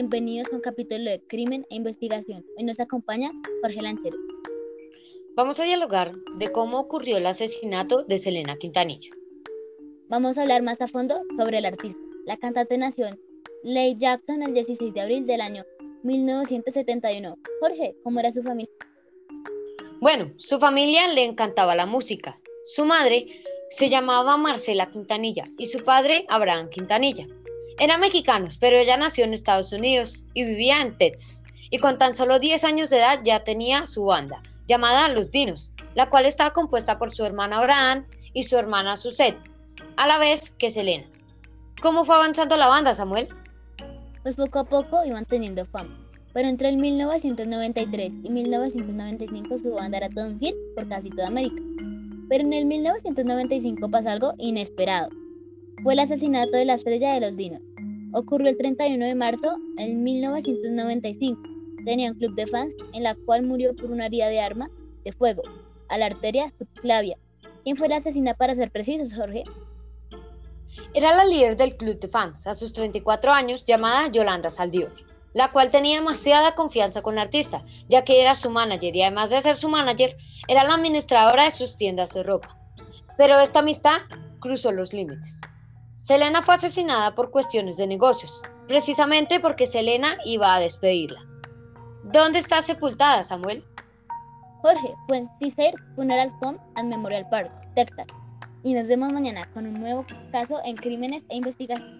bienvenidos a un capítulo de Crimen e Investigación. Hoy nos acompaña Jorge Lanchero. Vamos a dialogar de cómo ocurrió el asesinato de Selena Quintanilla. Vamos a hablar más a fondo sobre el artista. La cantante nació en Lake Jackson el 16 de abril del año 1971. Jorge, ¿cómo era su familia? Bueno, su familia le encantaba la música. Su madre se llamaba Marcela Quintanilla y su padre Abraham Quintanilla. Eran mexicanos, pero ella nació en Estados Unidos y vivía en Texas. Y con tan solo 10 años de edad ya tenía su banda, llamada Los Dinos, la cual estaba compuesta por su hermana Abraham y su hermana Suset, a la vez que Selena. ¿Cómo fue avanzando la banda, Samuel? Pues poco a poco iban teniendo fama. Pero entre el 1993 y 1995 su banda era todo un hit por casi toda América. Pero en el 1995 pasa algo inesperado. Fue el asesinato de la estrella de los dinos. Ocurrió el 31 de marzo de 1995. Tenía un club de fans en la cual murió por una herida de arma de fuego a la arteria subclavia. ¿Quién fue la asesina para ser precisos, Jorge? Era la líder del club de fans a sus 34 años llamada Yolanda Saldívar, la cual tenía demasiada confianza con la artista, ya que era su manager y además de ser su manager, era la administradora de sus tiendas de ropa. Pero esta amistad cruzó los límites. Selena fue asesinada por cuestiones de negocios, precisamente porque Selena iba a despedirla. ¿Dónde está sepultada, Samuel? Jorge, fue en Caesar Funeral Home and Memorial Park, Texas. Y nos vemos mañana con un nuevo caso en Crímenes e Investigación.